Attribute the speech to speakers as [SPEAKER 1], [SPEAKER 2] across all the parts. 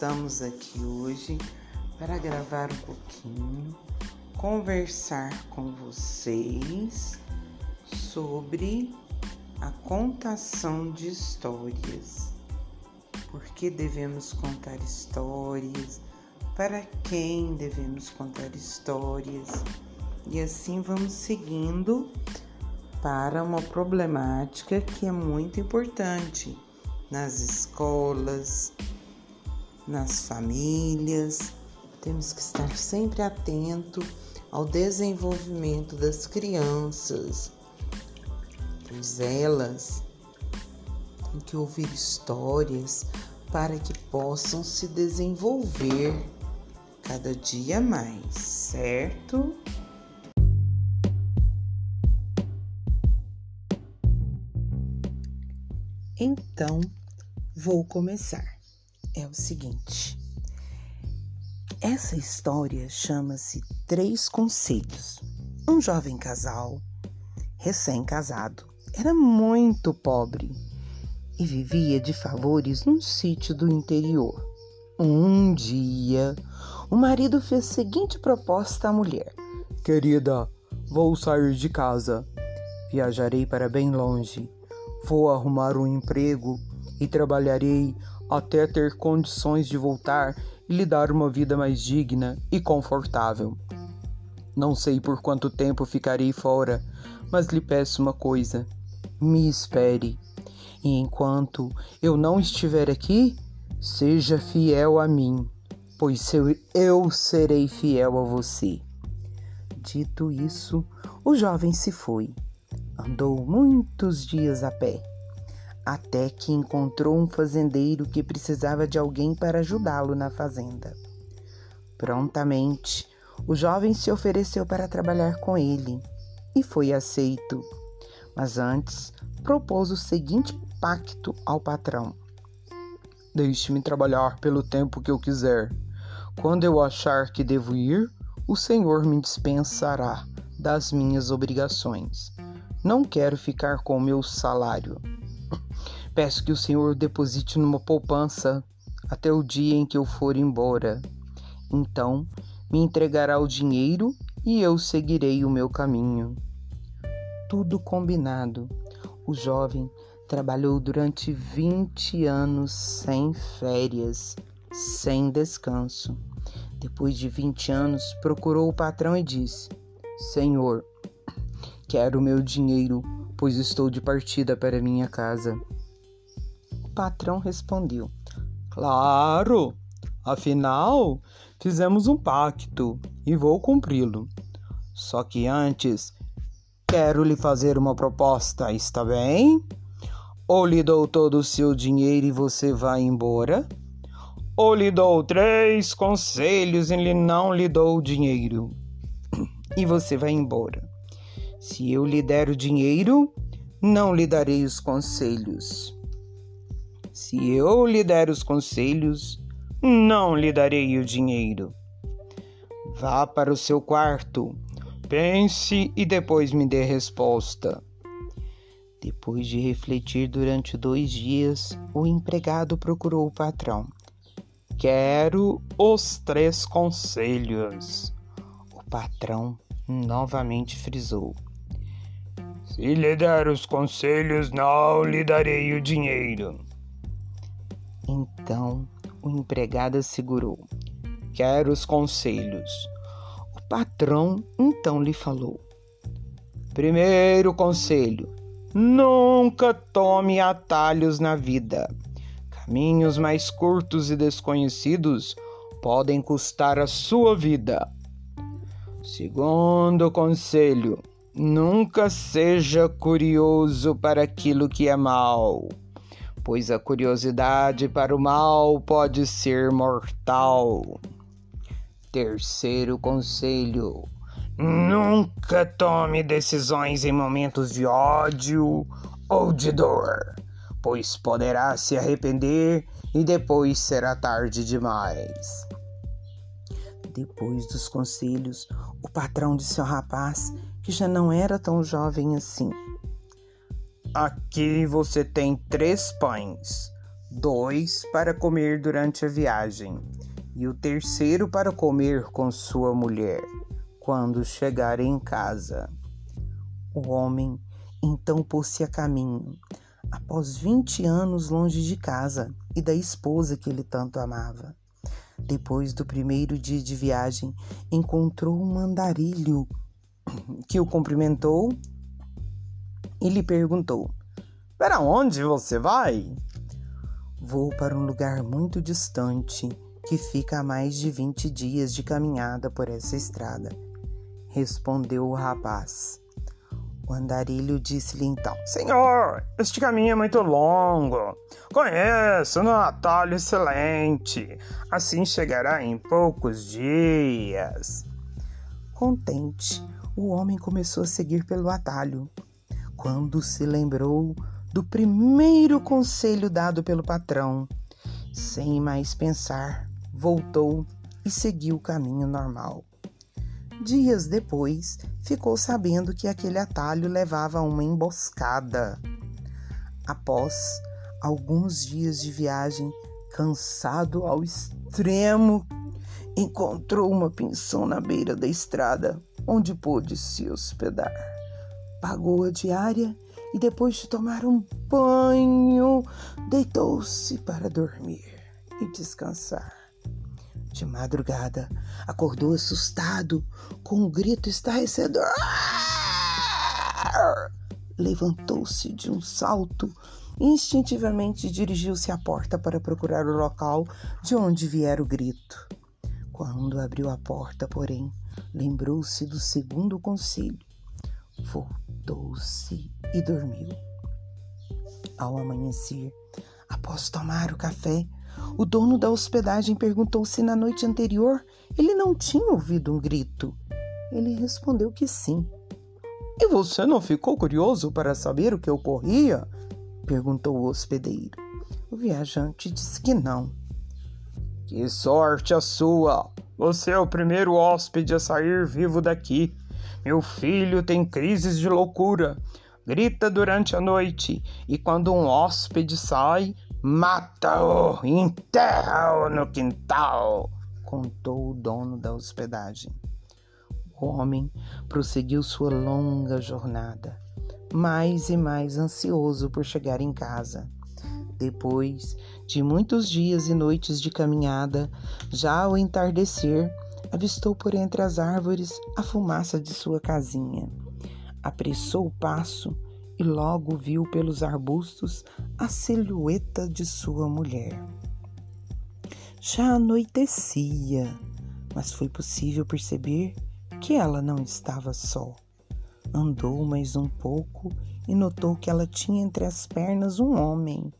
[SPEAKER 1] estamos aqui hoje para gravar um pouquinho, conversar com vocês sobre a contação de histórias. Por que devemos contar histórias? Para quem devemos contar histórias? E assim vamos seguindo para uma problemática que é muito importante nas escolas, nas famílias. Temos que estar sempre atento ao desenvolvimento das crianças, pois elas têm que ouvir histórias para que possam se desenvolver cada dia mais, certo? Então, vou começar. É o seguinte: essa história chama-se Três Conselhos. Um jovem casal, recém-casado, era muito pobre e vivia de favores num sítio do interior. Um dia, o marido fez a seguinte proposta à mulher:
[SPEAKER 2] Querida, vou sair de casa. Viajarei para bem longe. Vou arrumar um emprego e trabalharei até ter condições de voltar e lhe dar uma vida mais digna e confortável. Não sei por quanto tempo ficarei fora, mas lhe peço uma coisa: me espere. E enquanto eu não estiver aqui, seja fiel a mim, pois eu, serei fiel a você. Dito isso, o jovem se foi. Andou muitos dias a pé, até que encontrou um fazendeiro que precisava de alguém para ajudá-lo na fazenda. Prontamente, o jovem se ofereceu para trabalhar com ele e foi aceito. Mas antes, propôs o seguinte pacto ao patrão: Deixe-me trabalhar pelo tempo que eu quiser. Quando eu achar que devo ir, o Senhor me dispensará das minhas obrigações. Não quero ficar com o meu salário. Peço que o Senhor deposite numa poupança até o dia em que eu for embora. Então me entregará o dinheiro e eu seguirei o meu caminho. Tudo combinado. O jovem trabalhou durante 20 anos sem férias, sem descanso. Depois de 20 anos, procurou o patrão e disse: Senhor, Quero meu dinheiro, pois estou de partida para minha casa. O patrão respondeu: Claro, afinal, fizemos um pacto e vou cumpri-lo. Só que antes, quero lhe fazer uma proposta, está bem? Ou lhe dou todo o seu dinheiro e você vai embora, ou lhe dou três conselhos e não lhe dou dinheiro e você vai embora. Se eu lhe der o dinheiro, não lhe darei os conselhos. Se eu lhe der os conselhos, não lhe darei o dinheiro. Vá para o seu quarto, pense e depois me dê resposta. Depois de refletir durante dois dias, o empregado procurou o patrão. Quero os três conselhos. O patrão novamente frisou. Se lhe der os conselhos, não lhe darei o dinheiro. Então o empregado assegurou: Quero os conselhos. O patrão então lhe falou: Primeiro conselho: nunca tome atalhos na vida. Caminhos mais curtos e desconhecidos podem custar a sua vida. Segundo conselho: Nunca seja curioso para aquilo que é mal, pois a curiosidade para o mal pode ser mortal. Terceiro conselho: nunca tome decisões em momentos de ódio ou de dor, pois poderá se arrepender e depois será tarde demais. Depois dos conselhos, o patrão disse ao rapaz que já não era tão jovem assim. Aqui você tem três pães. dois para comer durante a viagem e o terceiro para comer com sua mulher quando chegar em casa. O homem então pôs-se a caminho, após vinte anos longe de casa e da esposa que ele tanto amava. Depois do primeiro dia de viagem, encontrou um andarilho que o cumprimentou e lhe perguntou: Para onde você vai? Vou para um lugar muito distante que fica a mais de vinte dias de caminhada por essa estrada, respondeu o rapaz. O andarilho disse-lhe então: Senhor, este caminho é muito longo. Conheço um atalho excelente. Assim chegará em poucos dias. Contente, o homem começou a seguir pelo atalho. Quando se lembrou do primeiro conselho dado pelo patrão. Sem mais pensar, voltou e seguiu o caminho normal. Dias depois, ficou sabendo que aquele atalho levava a uma emboscada. Após alguns dias de viagem, cansado ao extremo, encontrou uma pensão na beira da estrada, onde pôde se hospedar. Pagou a diária e depois de tomar um banho, deitou-se para dormir e descansar. De madrugada, acordou assustado com um grito estarrecedor. Levantou-se de um salto e instintivamente dirigiu-se à porta para procurar o local de onde viera o grito. Quando abriu a porta, porém, lembrou-se do segundo conselho. Voltou-se e dormiu. Ao amanhecer, após tomar o café, o dono da hospedagem perguntou se na noite anterior ele não tinha ouvido um grito. Ele respondeu que sim. E você não ficou curioso para saber o que ocorria? perguntou o hospedeiro. O viajante disse que não. Que sorte a sua! Você é o primeiro hóspede a sair vivo daqui. Meu filho tem crises de loucura grita durante a noite e quando um hóspede sai, mata-o, enterra-o no quintal, contou o dono da hospedagem. O homem prosseguiu sua longa jornada, mais e mais ansioso por chegar em casa. Depois de muitos dias e noites de caminhada, já ao entardecer, avistou por entre as árvores a fumaça de sua casinha apressou o passo e logo viu pelos arbustos a silhueta de sua mulher. Já anoitecia, mas foi possível perceber que ela não estava só. Andou mais um pouco e notou que ela tinha entre as pernas um homem,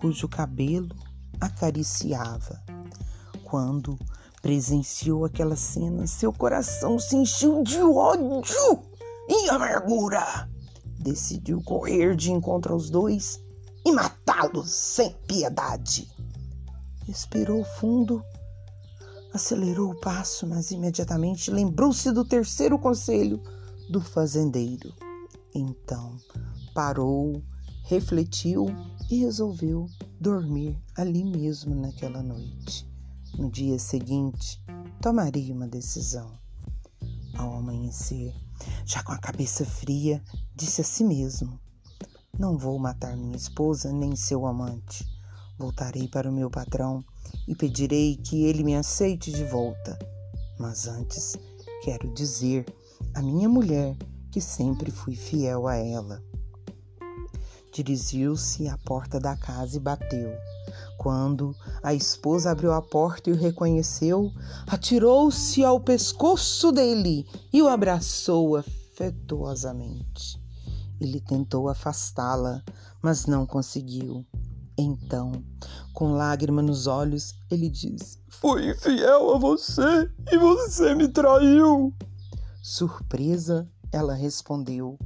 [SPEAKER 2] cujo cabelo acariciava. Quando presenciou aquela cena, seu coração se encheu de ódio e amargura. Decidiu correr de encontro aos dois e matá-los sem piedade. Respirou fundo, acelerou o passo, mas imediatamente lembrou-se do terceiro conselho do fazendeiro. Então parou, refletiu e resolveu dormir ali mesmo naquela noite. No dia seguinte, tomaria uma decisão. Ao amanhecer, já com a cabeça fria, disse a si mesmo: Não vou matar minha esposa nem seu amante. Voltarei para o meu patrão e pedirei que ele me aceite de volta. Mas antes, quero dizer à minha mulher que sempre fui fiel a ela. Dirigiu-se à porta da casa e bateu. Quando a esposa abriu a porta e o reconheceu, atirou-se ao pescoço dele e o abraçou afetuosamente. Ele tentou afastá-la, mas não conseguiu. Então, com lágrima nos olhos, ele disse: Fui infiel a você e você me traiu. Surpresa, ela respondeu: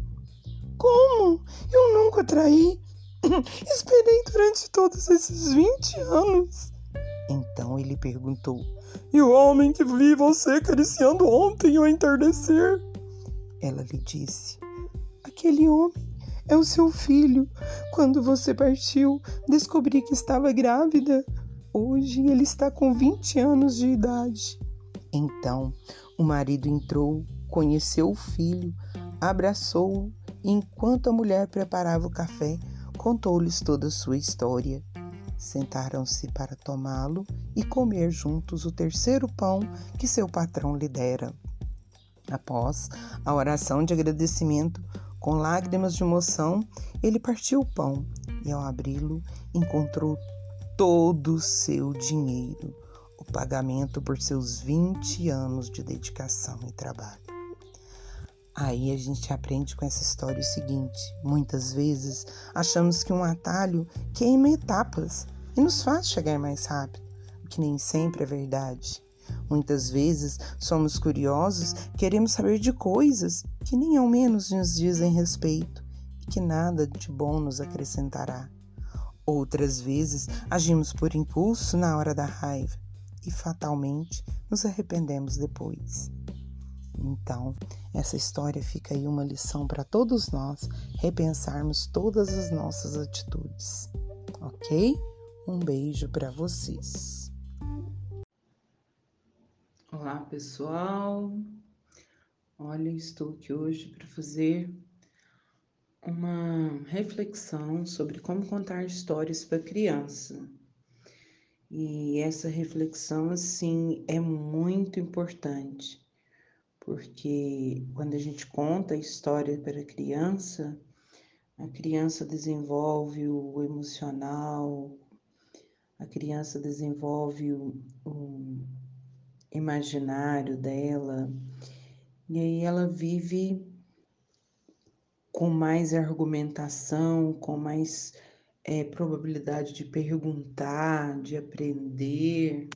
[SPEAKER 2] Como? Eu nunca traí. Esperei durante todos esses 20 anos. Então ele perguntou: E o homem que vi você acariciando ontem ao entardecer? Ela lhe disse: Aquele homem é o seu filho. Quando você partiu, descobri que estava grávida. Hoje ele está com 20 anos de idade. Então, o marido entrou, conheceu o filho, abraçou-o enquanto a mulher preparava o café, contou-lhes toda a sua história. Sentaram-se para tomá-lo e comer juntos o terceiro pão que seu patrão lhe dera. Após a oração de agradecimento, com lágrimas de emoção, ele partiu o pão e, ao abri-lo, encontrou todo o seu dinheiro, o pagamento por seus 20 anos de dedicação e trabalho. Aí a gente aprende com essa história o seguinte: muitas vezes achamos que um atalho queima etapas e nos faz chegar mais rápido, o que nem sempre é verdade. Muitas vezes somos curiosos, queremos saber de coisas que nem ao menos nos dizem respeito e que nada de bom nos acrescentará. Outras vezes agimos por impulso na hora da raiva e fatalmente nos arrependemos depois. Então, essa história fica aí uma lição para todos nós repensarmos todas as nossas atitudes, ok? Um beijo para vocês.
[SPEAKER 1] Olá, pessoal. Olha, estou aqui hoje para fazer uma reflexão sobre como contar histórias para criança. E essa reflexão, assim, é muito importante, porque quando a gente conta a história para a criança, a criança desenvolve o emocional, a criança desenvolve o, o imaginário dela, e aí ela vive com mais argumentação, com mais é, probabilidade de perguntar, de aprender.